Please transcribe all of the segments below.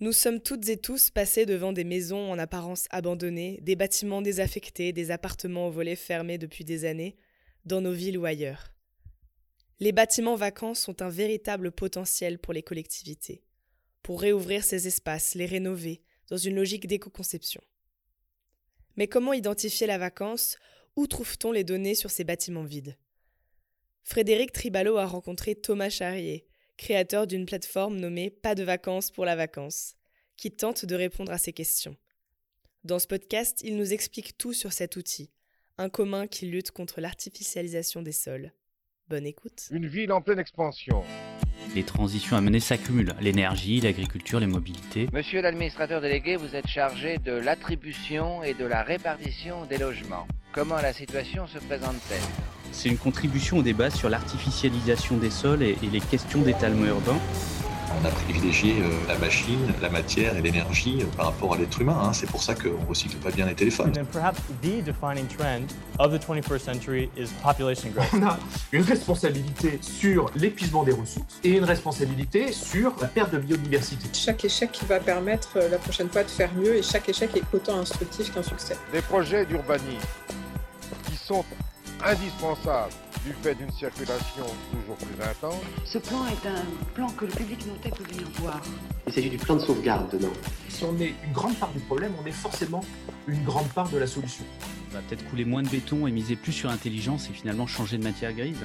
Nous sommes toutes et tous passés devant des maisons en apparence abandonnées, des bâtiments désaffectés, des appartements aux volets fermés depuis des années, dans nos villes ou ailleurs. Les bâtiments vacants sont un véritable potentiel pour les collectivités, pour réouvrir ces espaces, les rénover, dans une logique d'éco-conception. Mais comment identifier la vacance? Où trouve-t-on les données sur ces bâtiments vides? Frédéric Tribalo a rencontré Thomas Charrier, créateur d'une plateforme nommée Pas de vacances pour la vacance, qui tente de répondre à ces questions. Dans ce podcast, il nous explique tout sur cet outil, un commun qui lutte contre l'artificialisation des sols. Bonne écoute. Une ville en pleine expansion. Les transitions à mener s'accumulent, l'énergie, l'agriculture, les mobilités. Monsieur l'administrateur délégué, vous êtes chargé de l'attribution et de la répartition des logements. Comment la situation se présente-t-elle? C'est une contribution au débat sur l'artificialisation des sols et, les questions d'étalement urbain. On a privilégié euh, la machine, la matière et l'énergie euh, par rapport à l'être humain. Hein. C'est pour ça qu'on ne recycle pas bien les téléphones. On a une responsabilité sur l'épuisement des ressources et une responsabilité sur la perte de biodiversité. Chaque échec va permettre euh, la prochaine fois de faire mieux et chaque échec est autant instructif qu'un succès. Des projets d'urbanisme qui sont indispensables du fait d'une circulation toujours plus intense. Ce plan est un plan que le public montait pour venir voir. Il s'agit du plan de sauvegarde dedans. Si on est une grande part du problème, on est forcément une grande part de la solution. On va peut-être couler moins de béton et miser plus sur l'intelligence et finalement changer de matière grise.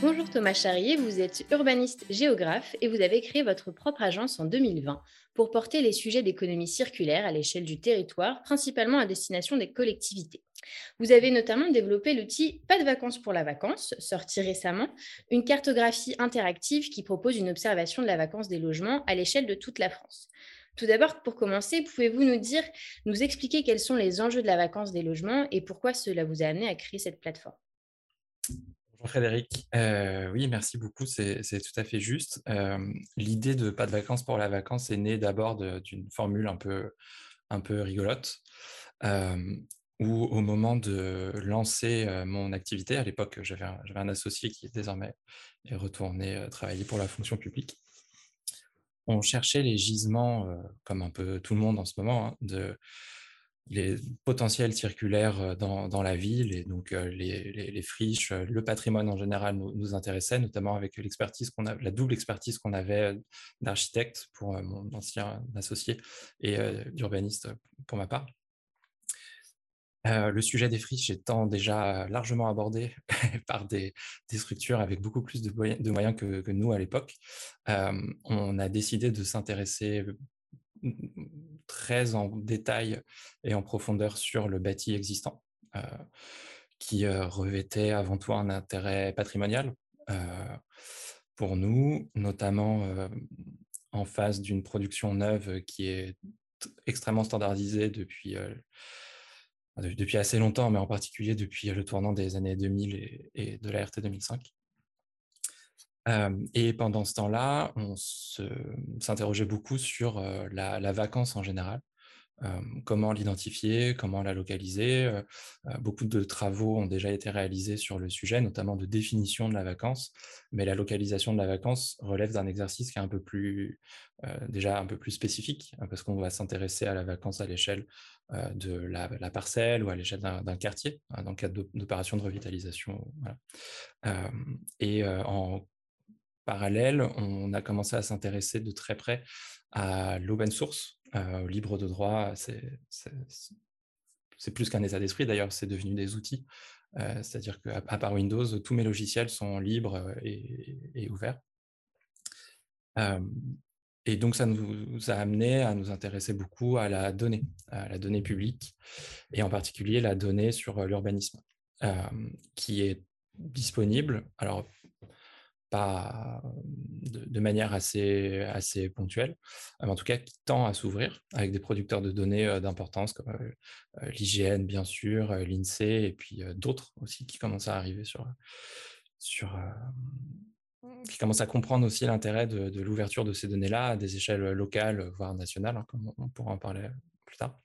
Bonjour Thomas Charrier, vous êtes urbaniste géographe et vous avez créé votre propre agence en 2020 pour porter les sujets d'économie circulaire à l'échelle du territoire, principalement à destination des collectivités. Vous avez notamment développé l'outil Pas de vacances pour la vacance, sorti récemment, une cartographie interactive qui propose une observation de la vacance des logements à l'échelle de toute la France. Tout d'abord, pour commencer, pouvez-vous nous dire, nous expliquer quels sont les enjeux de la vacance des logements et pourquoi cela vous a amené à créer cette plateforme? Bonjour Frédéric. Euh, oui, merci beaucoup, c'est tout à fait juste. Euh, l'idée de pas de vacances pour la vacance est née d'abord d'une formule un peu, un peu rigolote, euh, où au moment de lancer mon activité, à l'époque j'avais un, un, associé qui désormais est retourné travailler pour la fonction publique, on cherchait les gisements, comme un peu tout le monde en ce moment, hein, de les potentiels circulaires dans, la ville et donc les, friches, le patrimoine en général nous, intéressait, notamment avec l'expertise qu'on a, la double expertise qu'on avait d'architecte pour mon ancien associé et d'urbaniste pour ma part. le sujet des friches étant déjà largement abordé par des, structures avec beaucoup plus de, moyens que nous à l'époque, on a décidé de s'intéresser très en détail et en profondeur sur le bâti existant, euh, qui euh, revêtait avant tout un intérêt patrimonial euh, pour nous, notamment en face d'une production neuve qui est extrêmement standardisée depuis, depuis assez longtemps, mais en particulier depuis le tournant des années 2000 et, et de la RT 2005 et pendant ce temps-là, on s'interrogeait beaucoup sur la, vacance en général. comment l'identifier, comment la localiser. beaucoup de travaux ont déjà été réalisés sur le sujet, notamment de définition de la vacance, mais la localisation de la vacance relève d'un exercice qui est un peu plus, déjà un peu plus spécifique, hein, parce qu'on va s'intéresser à la vacance à l'échelle de la, parcelle ou à l'échelle d'un quartier, hein, dans le cadre d'opérations de revitalisation. et en parallèle, on a commencé à s'intéresser de très près à l'open source, euh, au libre de droit. C'est plus qu'un état d'esprit, d'ailleurs, c'est devenu des outils. Euh, c'est-à-dire qu'à part Windows, tous mes logiciels sont libres euh, et, ouverts. et donc, ça nous a amené à nous intéresser beaucoup à la donnée, à la donnée publique, et en particulier la donnée sur l'urbanisme, qui est disponible. Alors, pas de, manière assez, assez ponctuelle, mais en tout cas qui tend à s'ouvrir avec des producteurs de données d'importance comme l'IGN bien sûr, l'INSEE et puis d'autres aussi qui commencent à arriver sur, sur qui commencent à comprendre aussi l'intérêt de, l'ouverture de ces données-là à des échelles locales, voire nationales, hein, comme on pourra en parler plus tard.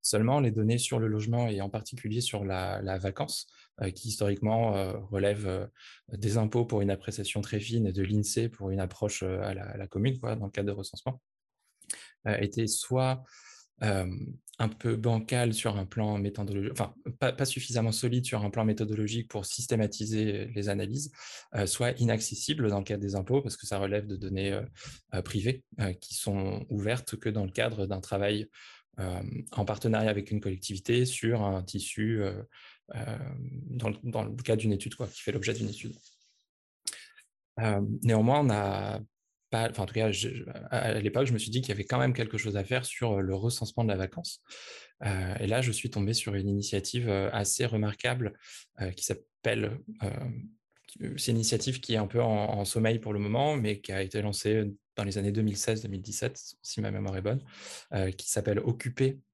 Seulement, les données sur le logement et en particulier sur la vacance, qui historiquement relève des impôts pour une appréciation très fine et de l'INSEE pour une approche à la, commune, dans le cadre de recensement, étaient soit un peu bancal sur un plan méthodologique, enfin pas, suffisamment solide sur un plan méthodologique pour systématiser les analyses, soit inaccessible dans le cadre des impôts parce que ça relève de données privées qui sont ouvertes que dans le cadre d'un travail en partenariat avec une collectivité sur un tissu dans, le, dans, le, cadre d'une étude quoi, qui fait l'objet d'une étude. néanmoins, cas, à l'époque, je me suis dit qu'il y avait quand même quelque chose à faire sur le recensement de la vacance. et là, je suis tombé sur une initiative assez remarquable qui s'appelle. c'est une initiative qui est un peu en, sommeil pour le moment, mais qui a été lancée dans les années 2016-2017, si ma mémoire est bonne, qui s'appelle occupé.io.fr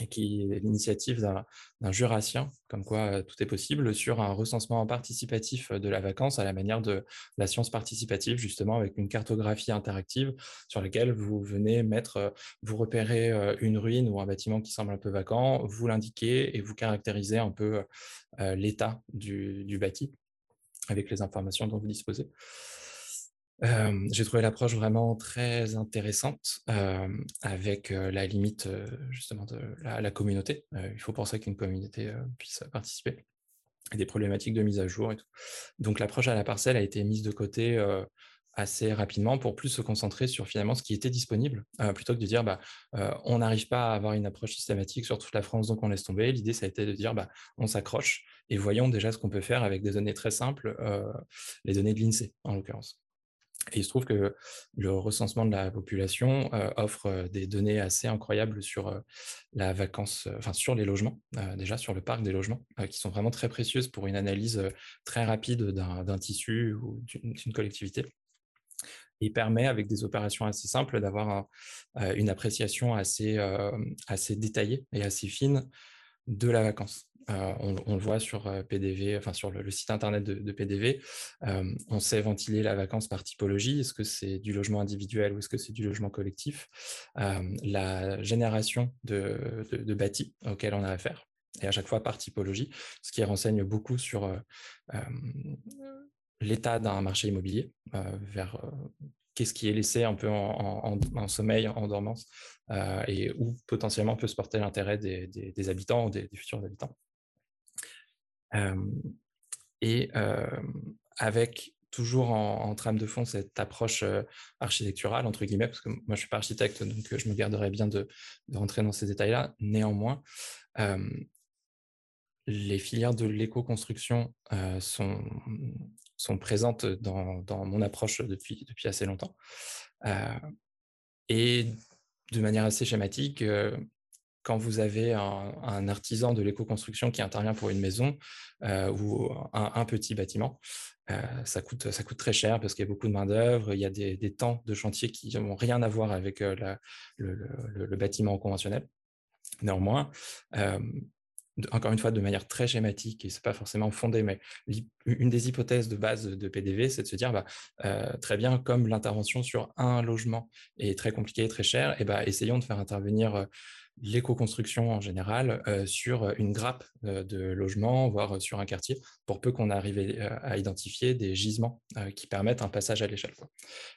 et qui est l'initiative d'un jurassien, comme quoi tout est possible, sur un recensement participatif de la vacance à la manière de la science participative, justement avec une cartographie interactive sur laquelle vous venez mettre, vous repérez une ruine ou un bâtiment qui semble un peu vacant, vous l'indiquez et vous caractérisez un peu l'état du, du bâti avec les informations dont vous disposez j'ai trouvé l'approche vraiment très intéressante avec la limite justement de la, communauté. il faut ça qu'une communauté puisse participer et des problématiques de mise à jour et tout. Donc l'approche à la parcelle a été mise de côté assez rapidement pour plus se concentrer sur finalement ce qui était disponible, plutôt que de dire bah, on n'arrive pas à avoir une approche systématique sur toute la France, donc on laisse tomber. L'idée, ça a été de dire bah, on s'accroche et voyons déjà ce qu'on peut faire avec des données très simples, les données de l'INSEE en l'occurrence. Et il se trouve que le recensement de la population offre des données assez incroyables sur la vacance, sur les logements, déjà sur le parc des logements, qui sont vraiment très précieuses pour une analyse très rapide d'un tissu ou d'une collectivité. Il permet, avec des opérations assez simples, d'avoir une appréciation assez détaillée et assez fine de la vacance. Euh, on, le voit sur euh, PDV, sur le, site internet de, PDV. Euh, on sait ventiler la vacance par typologie. Est-ce que c'est du logement individuel ou est-ce que c'est du logement collectif? La génération de, de, bâtis auxquels on a affaire et à chaque fois par typologie, ce qui renseigne beaucoup sur l'état d'un marché immobilier vers qu'est-ce qui est laissé un peu en, sommeil, en dormance, et où potentiellement peut se porter l'intérêt des, habitants ou des, futurs habitants et avec toujours en, trame de fond cette approche architecturale, entre guillemets, parce que moi je ne suis pas architecte, donc je me garderai bien de, rentrer dans ces détails-là. Néanmoins, les filières de l'éco-construction sont, sont présentes dans, dans, mon approche depuis, depuis assez longtemps. et de manière assez schématique, quand vous avez un, artisan de l'éco-construction qui intervient pour une maison euh, ou un, petit bâtiment, euh, ça, coûte, ça coûte très cher parce qu'il y a beaucoup de main-d'œuvre, il y a des, temps de chantier qui n'ont rien à voir avec euh, le, bâtiment conventionnel. Néanmoins, encore une fois, de manière très schématique, et ce n'est pas forcément fondé, mais une des hypothèses de base de PDV, c'est de se dire, bah, très bien, comme l'intervention sur un logement est très compliquée et très chère, bah, essayons de faire intervenir l'éco-construction en général euh, sur une grappe euh, de logements, voire sur un quartier, pour peu qu'on arrive euh, à identifier des gisements qui permettent un passage à l'échelle.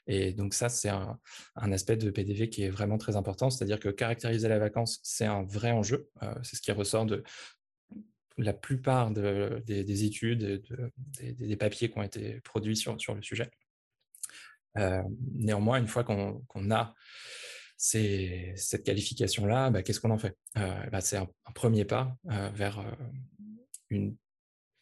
Et donc ça, c'est un, aspect de PDV qui est vraiment très important, c'est-à-dire que caractériser la vacance, c'est un vrai enjeu, c'est ce qui ressort de la plupart des, études, des, papiers qui ont été produits sur le sujet. néanmoins, une fois qu'on a c'est cette qualification-là, bah, qu'est-ce qu'on en fait? Euh, bah, C'est un, premier pas euh, vers euh,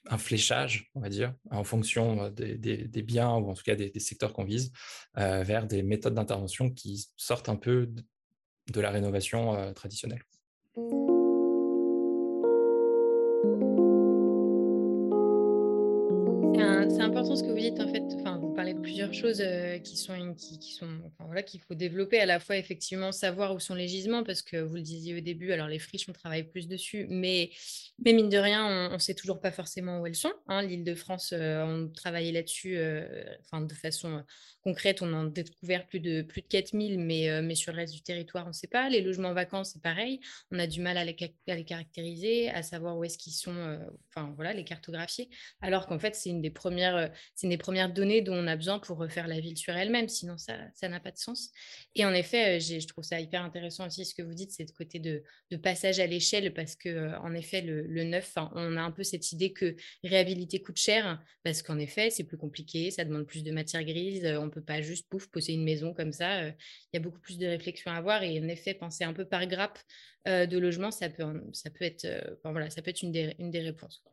un fléchage, on va dire, en fonction des, biens ou en tout cas des, secteurs qu'on vise, vers des méthodes d'intervention qui sortent un peu de la rénovation traditionnelle. c'est important ce que vous dites en fait. Plusieurs choses qui sont, qui, sont, enfin, voilà, qu'il faut développer à la fois effectivement savoir où sont les gisements parce que vous le disiez au début. Alors les friches, on travaille plus dessus, mais, mais mine de rien, on, ne sait toujours pas forcément où elles sont. Hein. L'Île-de-France, on travaillait là-dessus, enfin de façon concrète, on en a découvert plus de plus de 4000, mais mais sur le reste du territoire, on ne sait pas. Les logements vacants, c'est pareil. On a du mal à les, à les caractériser, à savoir où est-ce qu'ils sont, enfin voilà, les cartographier. Alors qu'en fait, c'est une des premières, c'est une des premières données dont on a besoin pour refaire la ville sur elle-même. Sinon, ça, n'a pas de sens. Et en effet, je trouve ça hyper intéressant aussi ce que vous dites, c'est de côté de, passage à l'échelle, parce que en effet, le, le neuf, on a un peu cette idée que réhabiliter coûte cher, parce qu'en effet, c'est plus compliqué, ça demande plus de matière grise. On peut pas juste pouf poser une maison comme ça. Il y a beaucoup plus de réflexion à avoir. Et en effet, penser un peu par grappe de logement, ça peut, ça peut être, voilà, ça peut être une des, une des réponses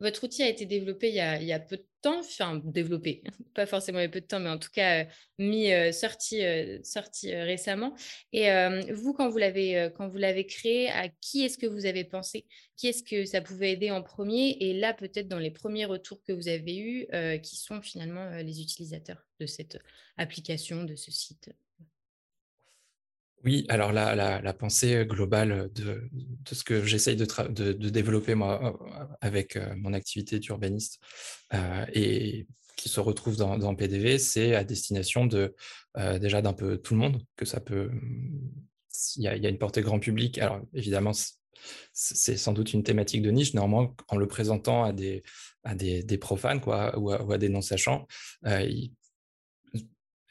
votre outil a été développé il y a, peu de temps, enfin développé, pas forcément il y a peu de temps, mais en tout cas mis, sorti, sorti récemment. Et vous, quand vous l'avez quand vous l'avez créé, à qui est-ce que vous avez pensé? Qui est-ce que ça pouvait aider en premier? Et là, peut-être dans les premiers retours que vous avez eus, qui sont finalement les utilisateurs de cette application, de ce site? Oui, alors la, la, pensée globale de, ce que j'essaye de, développer moi avec mon activité d'urbaniste et qui se retrouve dans, PDV, c'est à destination de déjà d'un peu tout le monde, que ça peut, il y, a, une portée grand public. Alors évidemment, c'est sans doute une thématique de niche. Néanmoins, en le présentant à des, profanes ou, à, des non-sachants,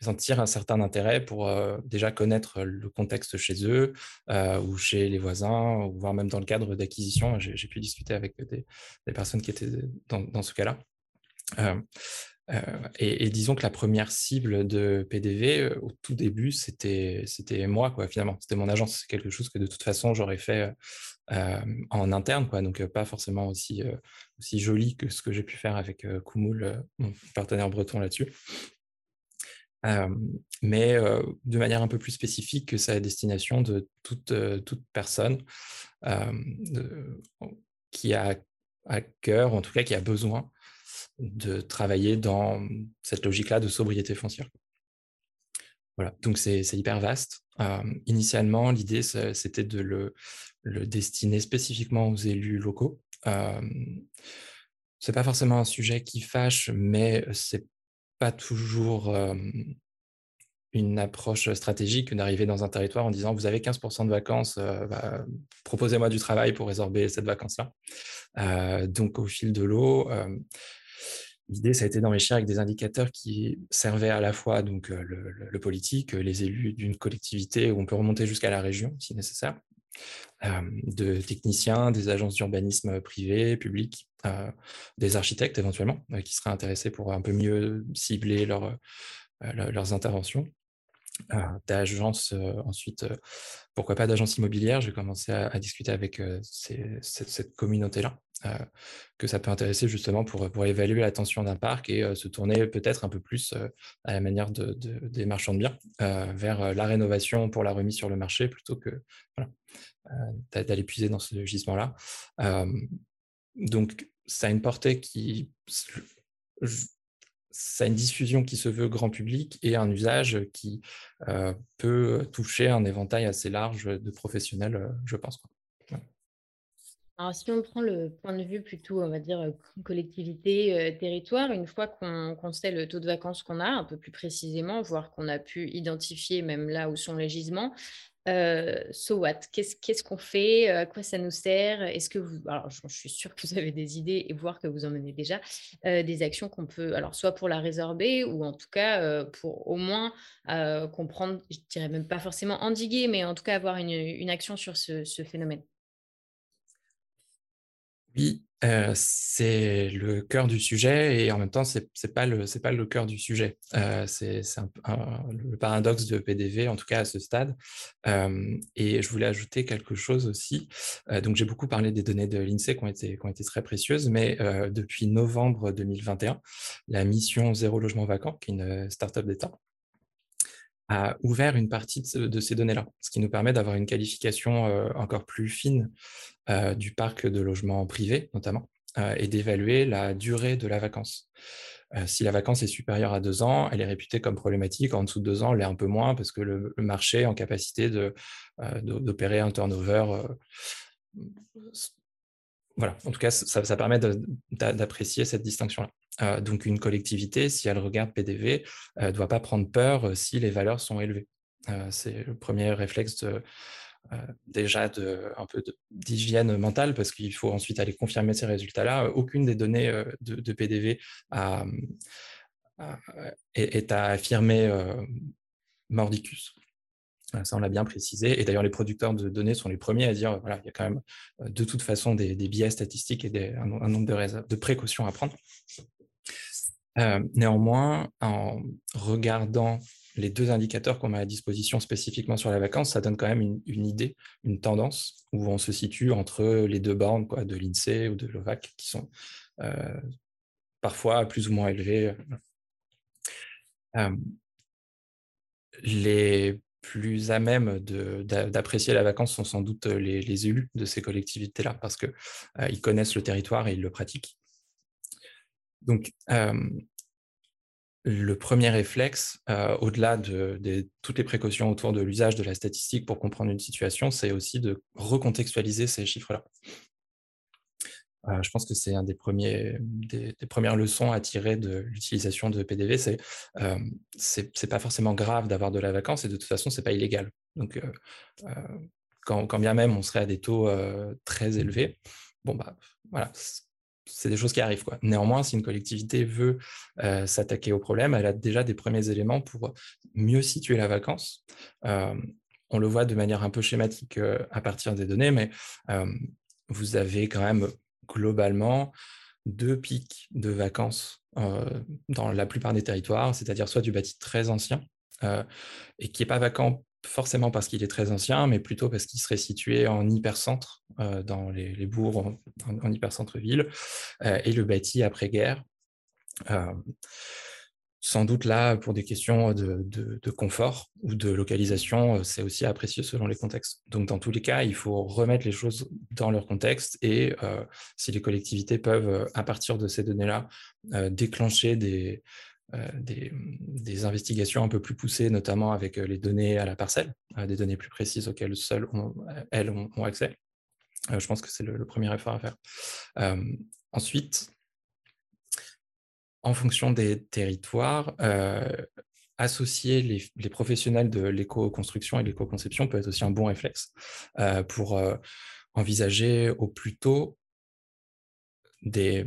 sentir un certain intérêt pour déjà connaître le contexte chez eux ou chez les voisins, ou voire même dans le cadre d'acquisition. J'ai pu discuter avec des, personnes qui étaient dans, ce cas-là. et, disons que la première cible de PDV, au tout début, c'était moi, quoi, finalement. C'était mon agence. C'est quelque chose que de toute façon, j'aurais fait en interne, quoi, donc pas forcément aussi, aussi joli que ce que j'ai pu faire avec Koumoul, mon partenaire breton là-dessus mais de manière un peu plus spécifique que ça à destination de toute, toute personne qui a à cœur, en tout cas qui a besoin de travailler dans cette logique-là de sobriété foncière. Voilà, donc c'est hyper vaste. initialement, l'idée, c'était de le, destiner spécifiquement aux élus locaux. c'est pas forcément un sujet qui fâche, mais c'est pas toujours une approche stratégique d'arriver dans un territoire en disant vous avez 15% de vacances, bah, proposez-moi du travail pour résorber cette vacance-là. donc au fil de l'eau, l'idée ça a été d'enrichir avec des indicateurs qui servaient à la fois donc le politique, les élus d'une collectivité où on peut remonter jusqu'à la région si nécessaire, de techniciens, des agences d'urbanisme privées, publiques, des architectes éventuellement, qui seraient intéressés pour un peu mieux cibler leurs interventions. d'agences ensuite, pourquoi pas d'agences immobilières. J'ai commencé à, discuter avec cette, communauté-là, que ça peut intéresser justement pour, pour évaluer la tension d'un parc et se tourner peut-être un peu plus à la manière de, des marchands de biens vers la rénovation pour la remise sur le marché plutôt que d'aller puiser dans ce gisement-là. Donc ça a une portée qui ça a une diffusion qui se veut grand public et un usage qui peut toucher un éventail assez large de professionnels, je pense. Alors, si on prend le point de vue plutôt, on va dire, collectivité, territoire, une fois qu'on sait le taux de vacances qu'on a, un peu plus précisément, voire qu'on a pu identifier même là où sont les gisements, so what? Qu'est-ce qu'on fait? À quoi ça nous sert? Est-ce que vous, alors je, suis sûre que vous avez des idées et voir que vous en menez déjà des actions qu'on peut, alors soit pour la résorber ou en tout cas pour au moins comprendre, je dirais même pas forcément endiguer, mais en tout cas avoir une, action sur ce phénomène. Oui, c'est le cœur du sujet et en même temps, c'est n'est pas, le, cœur du sujet. c'est le paradoxe de PDV, en tout cas à ce stade. et je voulais ajouter quelque chose aussi. donc, j'ai beaucoup parlé des données de l'INSEE qui ont été, qui ont été très précieuses, mais depuis novembre 2021, la mission Zéro Logement Vacant, qui est une start-up d'État, a ouvert une partie de, ces données-là, ce qui nous permet d'avoir une qualification encore plus fine du parc de logements privés, notamment, et d'évaluer la durée de la vacance. si la vacance est supérieure à deux ans, elle est réputée comme problématique. En dessous de deux ans, elle est un peu moins parce que le, marché est en capacité d'opérer un turnover. Voilà, en tout cas, ça, permet d'apprécier cette distinction-là. donc, une collectivité, si elle regarde PDV, ne doit pas prendre peur si les valeurs sont élevées. C'est le premier réflexe euh, déjà peu d'hygiène mentale parce qu'il faut ensuite aller confirmer ces résultats-là. Aucune des données euh, de, PDV est, à affirmer euh, mordicus. Ça, on l'a bien précisé. Et d'ailleurs, les producteurs de données sont les premiers à dire voilà, il y a quand même de toute façon des, biais statistiques et un, nombre de, de, précautions à prendre. néanmoins, en regardant les deux indicateurs qu'on met à disposition spécifiquement sur la vacance, ça donne quand même une, idée, une tendance où on se situe entre les deux bornes quoi, de l'INSEE ou de l'OVAC qui sont euh, parfois plus ou moins élevées. Euh, les plus à même d'apprécier la vacance sont sans doute les, élus de ces collectivités-là parce qu'ils euh, connaissent le territoire et ils le pratiquent. Donc, le premier réflexe, euh, au-delà de, toutes les précautions autour de l'usage de la statistique pour comprendre une situation, c'est aussi de recontextualiser ces chiffres-là. Euh, je pense que c'est un des, premiers, des, premières leçons à tirer de l'utilisation de PDV, c'est euh, c'est pas forcément grave d'avoir de la vacance et de toute façon c'est pas illégal. Donc euh, quand, quand, bien même on serait à des taux très élevés, bon bah voilà, c'est des choses qui arrivent. Quoi. Néanmoins, si une collectivité veut euh, s'attaquer au problème, elle a déjà des premiers éléments pour mieux situer la vacance. Euh, on le voit de manière un peu schématique euh, à partir des données, mais vous avez quand même globalement deux pics de vacances dans la plupart des territoires, c'est-à-dire soit du bâti très ancien et qui n'est pas vacant forcément parce qu'il est très ancien, mais plutôt parce qu'il serait situé en hypercentre, euh, dans les, bourgs, en, en, hypercentre-ville, euh, et le bâti après-guerre. Euh, sans doute là, pour des questions de, confort ou de localisation, c'est aussi apprécié selon les contextes. Donc, dans tous les cas, il faut remettre les choses dans leur contexte et si les collectivités peuvent, à partir de ces données-là, déclencher des, euh, investigations un peu plus poussées, notamment avec euh, les données à la parcelle, euh, des données plus précises auxquelles seules elles ont, accès. je pense que c'est le, premier effort à faire. ensuite, en fonction des territoires, associer les, professionnels de l'éco-construction et l'éco-conception peut être aussi un bon réflexe pour envisager au plus tôt des,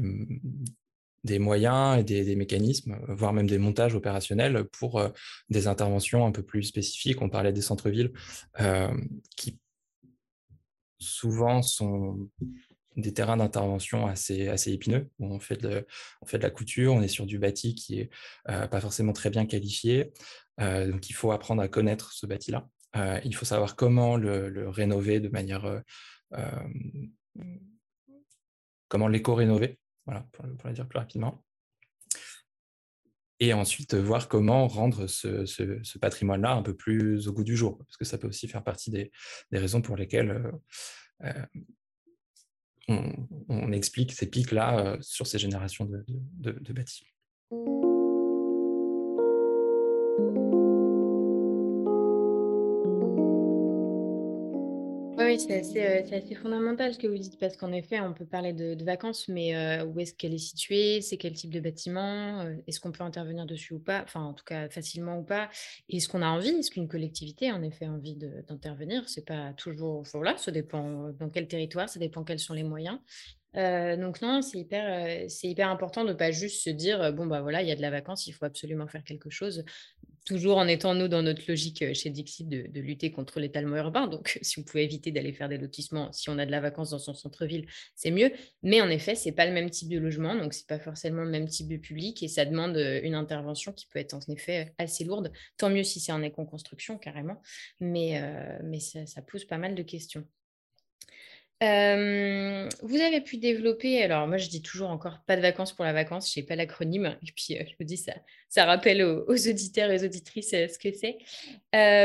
des moyens et des, mécanismes, voire même des montages opérationnels pour euh, des interventions un peu plus spécifiques. On parlait des centres-villes euh, qui souvent sont des terrains d'intervention assez, assez épineux, où on fait, de, on fait de la couture, on est sur du bâti qui n'est euh, pas forcément très bien qualifié, donc il faut apprendre à connaître ce bâti-là. il faut savoir comment le, rénover de manière... comment l'éco-rénover voilà, pour, le dire plus rapidement. Et ensuite, voir comment rendre ce, patrimoine-là un peu plus au goût du jour, parce que ça peut aussi faire partie des, raisons pour lesquelles euh, on, explique ces pics-là euh, sur ces générations de, de, bâtis. Oui, euh, c'est assez, fondamental ce que vous dites, parce qu'en effet, on peut parler de, vacances, mais euh, où est-ce qu'elle est située C'est quel type de bâtiment euh, Est-ce qu'on peut intervenir dessus ou pas Enfin, en tout cas, facilement ou pas Est-ce qu'on a envie Est-ce qu'une collectivité a en effet envie d'intervenir C'est pas toujours, là, ça dépend dans quel territoire, ça dépend quels sont les moyens. donc non, c'est hyper, c'est hyper important de pas juste se dire, bon, bah voilà, il y a de la vacance, il faut absolument faire quelque chose toujours en étant, nous, dans notre logique euh, chez Dixit de, lutter contre l'étalement urbain. Donc, si on pouvait éviter d'aller faire des lotissements, si on a de la vacance dans son centre-ville, c'est mieux. Mais en effet, ce n'est pas le même type de logement, donc ce n'est pas forcément le même type de public et ça demande euh, une intervention qui peut être en effet assez lourde. Tant mieux si c'est en éco-construction, carrément. Mais, euh, ça pose pas mal de questions vous avez pu développer, alors moi je dis toujours encore pas de vacances pour la vacance, je sais pas l'acronyme, et puis je me dis ça, ça rappelle aux, auditeurs et aux auditrices ce que c'est.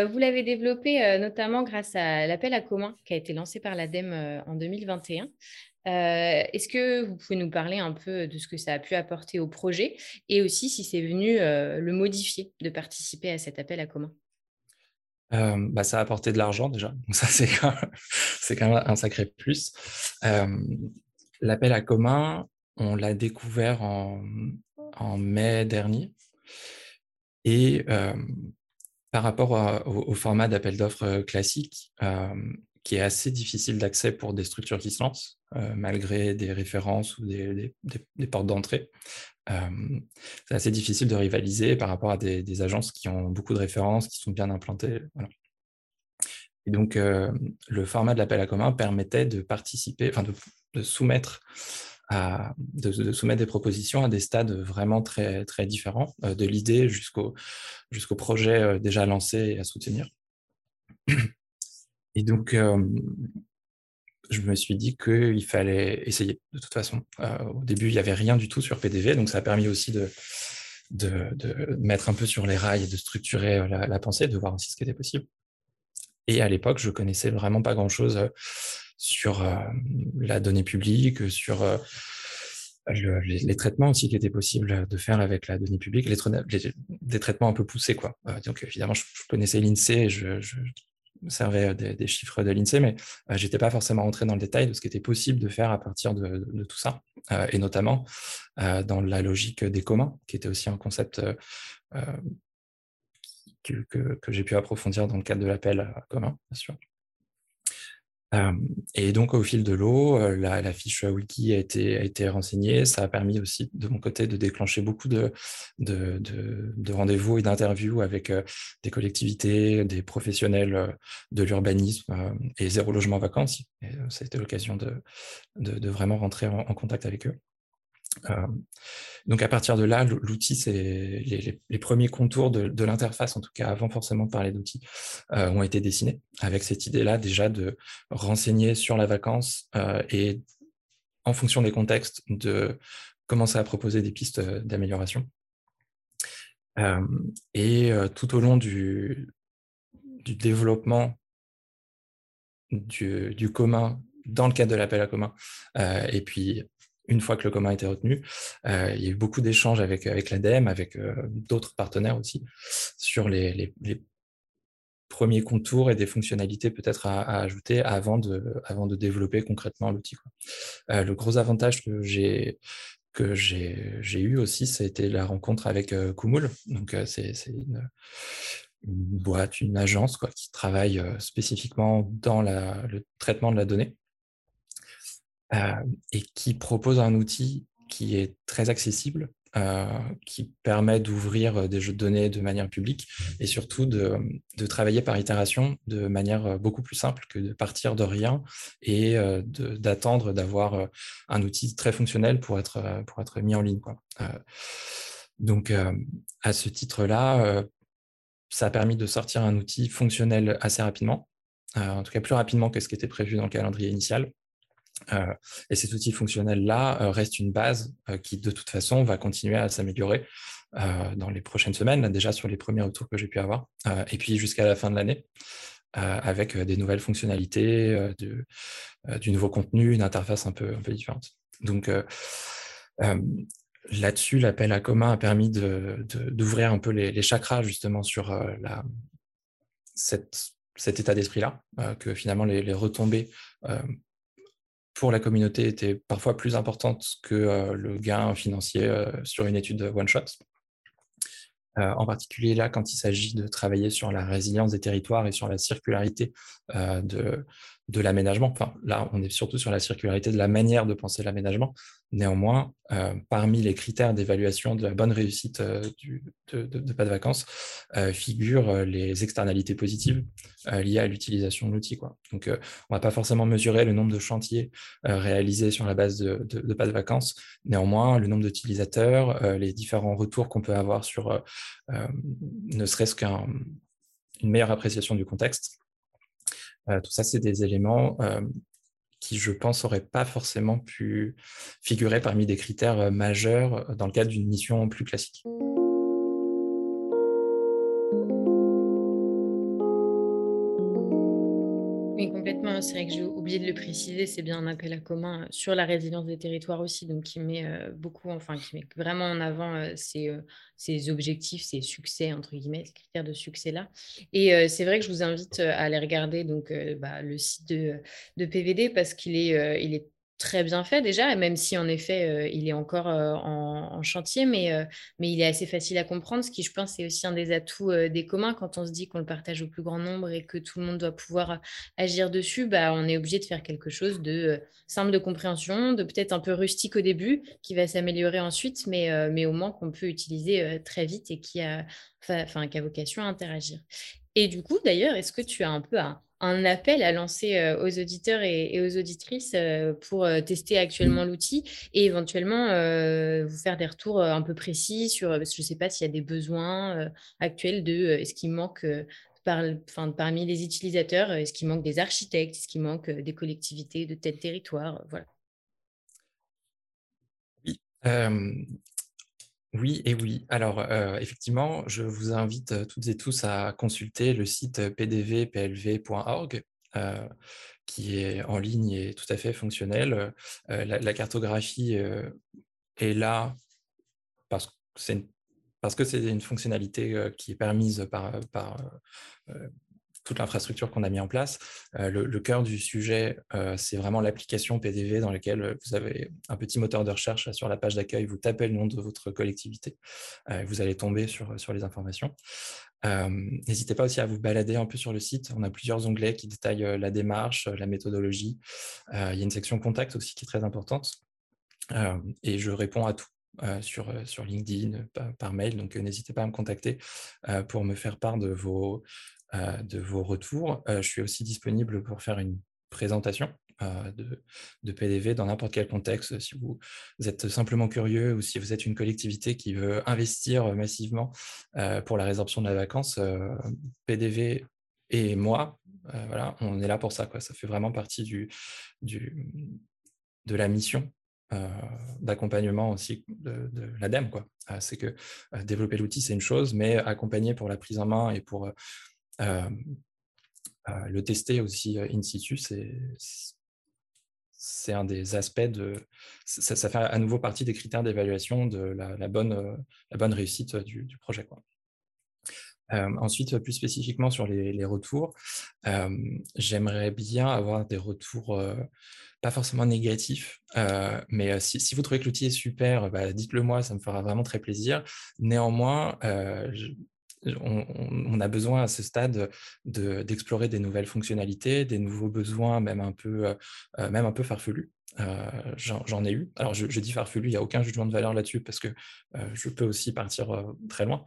vous l'avez développé notamment grâce à l'appel à commun qui a été lancé par l'ADEME en 2021. Est-ce que vous pouvez nous parler un peu de ce que ça a pu apporter au projet et aussi si c'est venu le modifier de participer à cet appel à commun bah, ça a apporté de l'argent déjà, donc ça c'est quand, même un sacré plus. L'appel à commun, on l'a découvert en, mai dernier. Et par rapport au, format d'appel d'offres classique, qui est assez difficile d'accès pour des structures qui se lancent, malgré des références ou des, portes d'entrée, c'est assez difficile de rivaliser par rapport à des, agences qui ont beaucoup de références, qui sont bien implantées. Et donc, le format de l'appel à commun permettait de participer, enfin de, soumettre de, soumettre des propositions à des stades vraiment très, très différents, de l'idée jusqu'au jusqu'au projet déjà lancé et à soutenir. Et donc, je me suis dit qu'il fallait essayer de toute façon. au début, il n'y avait rien du tout sur PDV, donc ça a permis aussi de, mettre un peu sur les rails et de structurer la, pensée, de voir aussi ce qui était possible. Et à l'époque, je connaissais vraiment pas grand-chose sur la donnée publique, sur les, traitements aussi qui étaient possibles de faire avec la donnée publique, des traitements un peu poussés. Quoi. donc évidemment, je, connaissais l'INSEE, je, je, servait des, chiffres de l'INSEE, mais je j'étais pas forcément rentré dans le détail de ce qui était possible de faire à partir de, tout ça, et notamment dans la logique des communs, qui était aussi un concept que j'ai pu approfondir dans le cadre de l'appel commun, bien sûr et donc, au fil de l'eau, la, fiche wiki a été, a été renseignée. Ça a permis aussi, de mon côté, de déclencher beaucoup de, de, de, rendez-vous et d'interviews avec des collectivités, des professionnels de l'urbanisme et zéro logement vacances. Ça a été l'occasion de, vraiment rentrer en contact avec eux donc à partir de là, l'outil, c'est les, premiers contours de, l'interface, en tout cas avant forcément de parler d'outils, ont été dessinés avec cette idée-là déjà de renseigner sur la vacance et en fonction des contextes de commencer à proposer des pistes d'amélioration. et tout au long du, développement du, du, commun dans le cadre de l'appel à commun, et puis une fois que le commun a été retenu. Euh, il y a eu beaucoup d'échanges avec, avec l'ADEME, avec euh, d'autres partenaires aussi, sur les, premiers contours et des fonctionnalités peut-être à, ajouter avant de, avant de développer concrètement l'outil. Euh, le gros avantage que j'ai que j'ai eu aussi, ça a été la rencontre avec Kumul. Donc, c'est une, boîte, une agence quoi, qui travaille spécifiquement dans le traitement de la donnée. Euh, et qui propose un outil qui est très accessible, euh, qui permet d'ouvrir euh, des jeux de données de manière publique et surtout de, travailler par itération de manière beaucoup plus simple que de partir de rien et d'attendre d'avoir un outil très fonctionnel pour être, mis en ligne. Donc, à ce titre-là, ça a permis de sortir un outil fonctionnel assez rapidement, en tout cas plus rapidement que ce qui était prévu dans le calendrier initial. Euh, et cet outil fonctionnel-là euh, reste une base euh, qui, de toute façon, va continuer à s'améliorer dans les prochaines semaines, déjà sur les premiers retours que j'ai pu avoir, et puis jusqu'à la fin de l'année, avec des nouvelles fonctionnalités, du nouveau contenu, une interface un peu, différente. Donc, là-dessus, l'appel à commun a permis d'ouvrir un peu les, chakras justement sur cet état d'esprit-là, que finalement les retombées pour la communauté était parfois plus importante que euh, le gain financier euh, sur une étude one-shot. Euh, en particulier là, quand il s'agit de travailler sur la résilience des territoires et sur la circularité de, de l'aménagement. Là, on est surtout sur la circularité de la manière de penser l'aménagement. Néanmoins, euh, parmi les critères d'évaluation de la bonne réussite euh, de, pas de vacances euh, figurent les externalités positives liées à l'utilisation de l'outil. Donc, on ne va pas forcément mesurer le nombre de chantiers réalisés sur la base de, pas de vacances. Néanmoins, le nombre d'utilisateurs, les différents retours qu'on peut avoir sur ne serait-ce qu'une meilleure appréciation du contexte tout ça, c'est des éléments euh, qui, je pense, n'auraient pas forcément pu figurer parmi des critères euh, majeurs dans le cadre d'une mission plus classique. C'est vrai que j'ai oublié de le préciser, c'est bien un appel à commun sur la résilience des territoires aussi, donc qui met beaucoup, enfin, qui met vraiment en avant ces, ces, objectifs, ces succès, entre guillemets, ces critères de succès-là. Et c'est vrai que je vous invite à aller regarder donc, bah, le site de, de PVD parce qu'il est, il est très bien fait déjà, même si en effet euh, il est encore euh, en, chantier, mais, euh, mais il est assez facile à comprendre, ce qui je pense c'est aussi un des atouts des communs quand on se dit qu'on le partage au plus grand nombre et que tout le monde doit pouvoir agir dessus, bah, on est obligé de faire quelque chose de simple de compréhension, de peut-être un peu rustique au début, qui va s'améliorer ensuite, mais, mais au moins qu'on peut utiliser très vite et qui a, enfin, qui a vocation à interagir. Et du coup, d'ailleurs, est-ce que tu as un peu un, un appel à lancer euh, aux auditeurs et, aux auditrices euh, pour euh, tester actuellement l'outil et éventuellement vous faire des retours un peu précis sur, je ne sais pas s'il y a des besoins actuels de ce qui manque par, parmi les utilisateurs, est-ce qu'il manque des architectes, est-ce qu'il manque des collectivités de tel territoire, voilà. Oui, oui et oui. Alors, effectivement, je vous invite toutes et tous à consulter le site pdvplv.org, qui est en ligne et tout à fait fonctionnel. la, cartographie est là parce que c'est une, fonctionnalité qui est permise par toute l'infrastructure qu'on a mis en place. Euh, le, cœur du sujet, euh, c'est vraiment l'application PDV dans laquelle vous avez un petit moteur de recherche sur la page d'accueil, vous tapez le nom de votre collectivité, euh, vous allez tomber sur, sur les informations. N'hésitez pas aussi à vous balader un peu sur le site. On a plusieurs onglets qui détaillent la démarche, la méthodologie. il y a une section contact aussi qui est très importante. et je réponds à tout. sur, sur LinkedIn, par, mail. Donc, n'hésitez pas à me contacter pour me faire part de vos, euh, de vos retours. Euh, je suis aussi disponible pour faire une présentation euh, de, PDV dans n'importe quel contexte. Si vous, êtes simplement curieux ou si vous êtes une collectivité qui veut investir massivement pour la résorption de la vacance, PDV et moi, voilà, on est là pour ça. Ça fait vraiment partie du, de la mission d'accompagnement aussi de, de l'ADEME. c'est que développer l'outil, c'est une chose, mais accompagner pour la prise en main et pour euh, euh, le tester aussi euh, in situ, c'est un des aspects de. Ça, fait à nouveau partie des critères d'évaluation de la, bonne, réussite du, projet. Ensuite, plus spécifiquement sur les, retours, j'aimerais bien avoir des retours pas forcément négatifs, mais si, vous trouvez que l'outil est super, bah, dites-le moi, ça me fera vraiment très plaisir. Néanmoins, on, a besoin à ce stade d'explorer des nouvelles fonctionnalités, des nouveaux besoins, même un peu, euh, même un peu farfelus. J'en ai eu. Alors, je, dis farfelu, il n'y a aucun jugement de valeur là-dessus parce que je peux aussi partir très loin.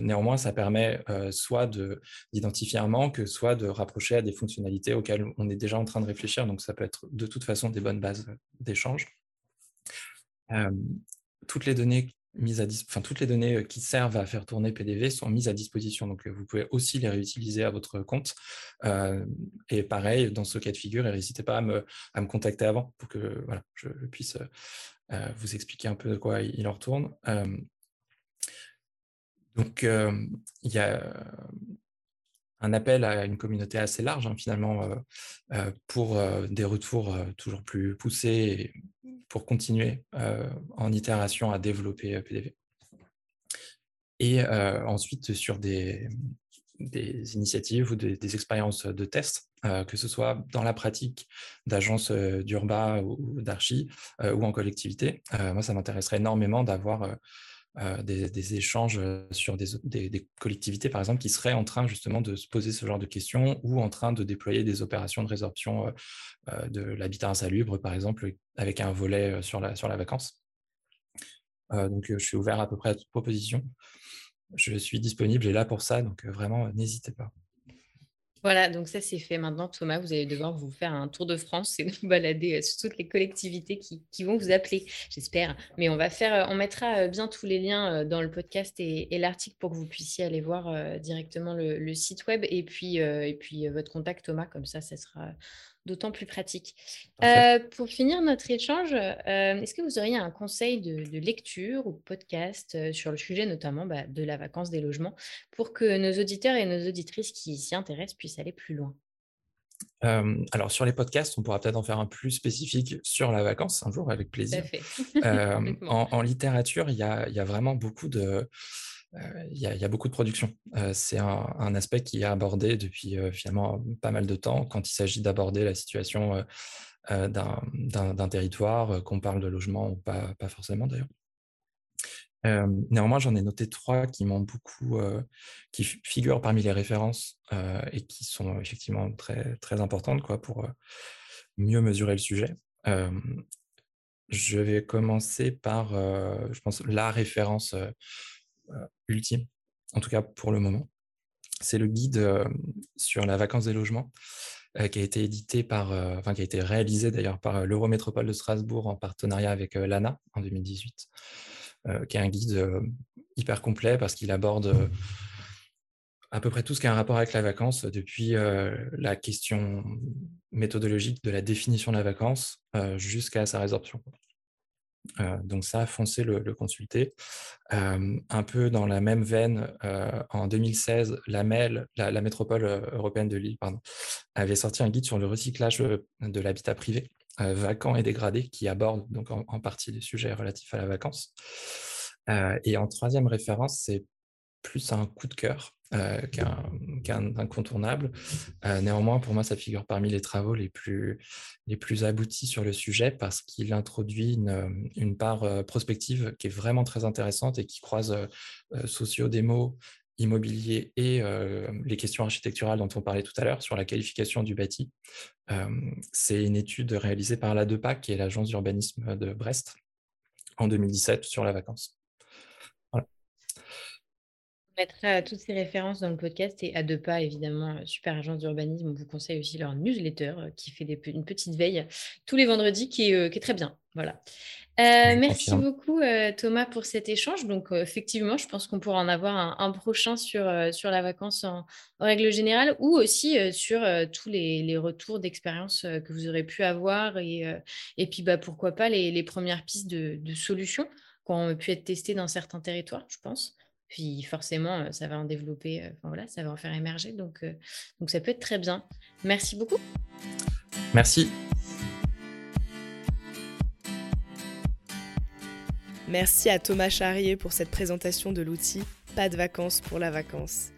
néanmoins, ça permet soit d'identifier un manque, soit de rapprocher à des fonctionnalités auxquelles on est déjà en train de réfléchir. Donc, ça peut être de toute façon des bonnes bases d'échange. toutes les données à enfin, toutes les données qui servent à faire tourner PDV sont mises à disposition. Donc, vous pouvez aussi les réutiliser à votre compte. et pareil, dans ce cas de figure, n'hésitez pas à me, à me, contacter avant pour que voilà, je, puisse vous expliquer un peu de quoi il en retourne. donc, il y a un appel à une communauté assez large, hein, finalement, pour des retours toujours plus poussés pour continuer en itération à développer PDV. Et ensuite, sur des, des initiatives ou des, expériences de test, que ce soit dans la pratique d'agences d'urba ou d'archi ou en collectivité. moi, ça m'intéresserait énormément d'avoir des, échanges sur des, collectivités, par exemple, qui seraient en train justement de se poser ce genre de questions ou en train de déployer des opérations de résorption de l'habitat insalubre, par exemple, avec un volet sur la, sur la vacance. donc, je suis ouvert à peu près à toute proposition. Je suis disponible et là pour ça, donc vraiment, n'hésitez pas. Voilà, donc ça c'est fait maintenant. Thomas, vous allez devoir vous faire un tour de France et vous balader euh, sur toutes les collectivités qui, vont vous appeler, j'espère. Mais on va faire, euh, on mettra euh, bien tous les liens dans le podcast et, l'article pour que vous puissiez aller voir directement le, site web et puis, et puis votre contact Thomas, comme ça, ça sera d'autant plus pratique. Euh, pour finir notre échange, euh, est-ce que vous auriez un conseil de, lecture ou podcast euh, sur le sujet notamment bah, de la vacance des logements pour que nos auditeurs et nos auditrices qui s'y intéressent puissent aller plus loin? Alors sur les podcasts, on pourra peut-être en faire un plus spécifique sur la vacance un jour avec plaisir. en, littérature, il y a, vraiment beaucoup de, il y, a beaucoup de production. c'est un, aspect qui est abordé depuis finalement pas mal de temps quand il s'agit d'aborder la situation d'un territoire, qu'on parle de logement ou pas, pas forcément d'ailleurs néanmoins, j'en ai noté trois qui m'ont beaucoup, qui figurent parmi les références et qui sont effectivement très, très importantes quoi, pour mieux mesurer le sujet. je vais commencer par, je pense, la référence ultime, en tout cas pour le moment. C'est le guide sur la vacance des logements qui a été édité par, enfin qui a été réalisé d'ailleurs par l'Eurométropole de Strasbourg en partenariat avec l'ANA en 2018. Euh, qui est un guide euh, hyper complet parce qu'il aborde euh, à peu près tout ce qui a un rapport avec la vacance, depuis la question méthodologique de la définition de la vacance jusqu'à sa résorption. Donc ça, foncez le, le consulter. un peu dans la même veine, en 2016, la métropole européenne de Lille, avait sorti un guide sur le recyclage de l'habitat privé. Euh, vacant et dégradé, qui aborde donc en, partie des sujets relatifs à la vacance. Euh, et en troisième référence, c'est plus un coup de cœur euh, qu'un incontournable. néanmoins, pour moi, ça figure parmi les travaux les plus, les plus aboutis sur le sujet parce qu'il introduit une, une, part prospective qui est vraiment très intéressante et qui croise socio-démo, immobilier et les questions architecturales dont on parlait tout à l'heure sur la qualification du bâti. c'est une étude réalisée par la DEPA, qui est l'agence d'urbanisme de Brest, en 2017 sur la vacance. Mettra toutes ces références dans le podcast et à deux pas, évidemment, super agence d'urbanisme. On vous conseille aussi leur newsletter qui fait des, une petite veille tous les vendredis qui est, qui est très bien. Voilà. Euh, merci beaucoup euh, Thomas pour cet échange. Donc euh, effectivement, je pense qu'on pourra en avoir un, prochain sur, sur la vacance en, règle générale ou aussi sur tous les, retours d'expérience que vous aurez pu avoir et, et puis bah, pourquoi pas les, premières pistes de, solutions qui ont pu être testées dans certains territoires, je pense. Puis forcément, ça va en développer, enfin, voilà, ça va en faire émerger. Donc, donc ça peut être très bien. Merci beaucoup. Merci. Merci à Thomas Charrier pour cette présentation de l'outil Pas de vacances pour la vacance.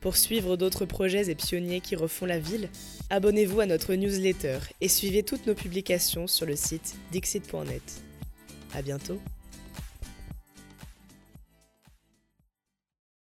Pour suivre d'autres projets et pionniers qui refont la ville, abonnez-vous à notre newsletter et suivez toutes nos publications sur le site dixit.net. À bientôt!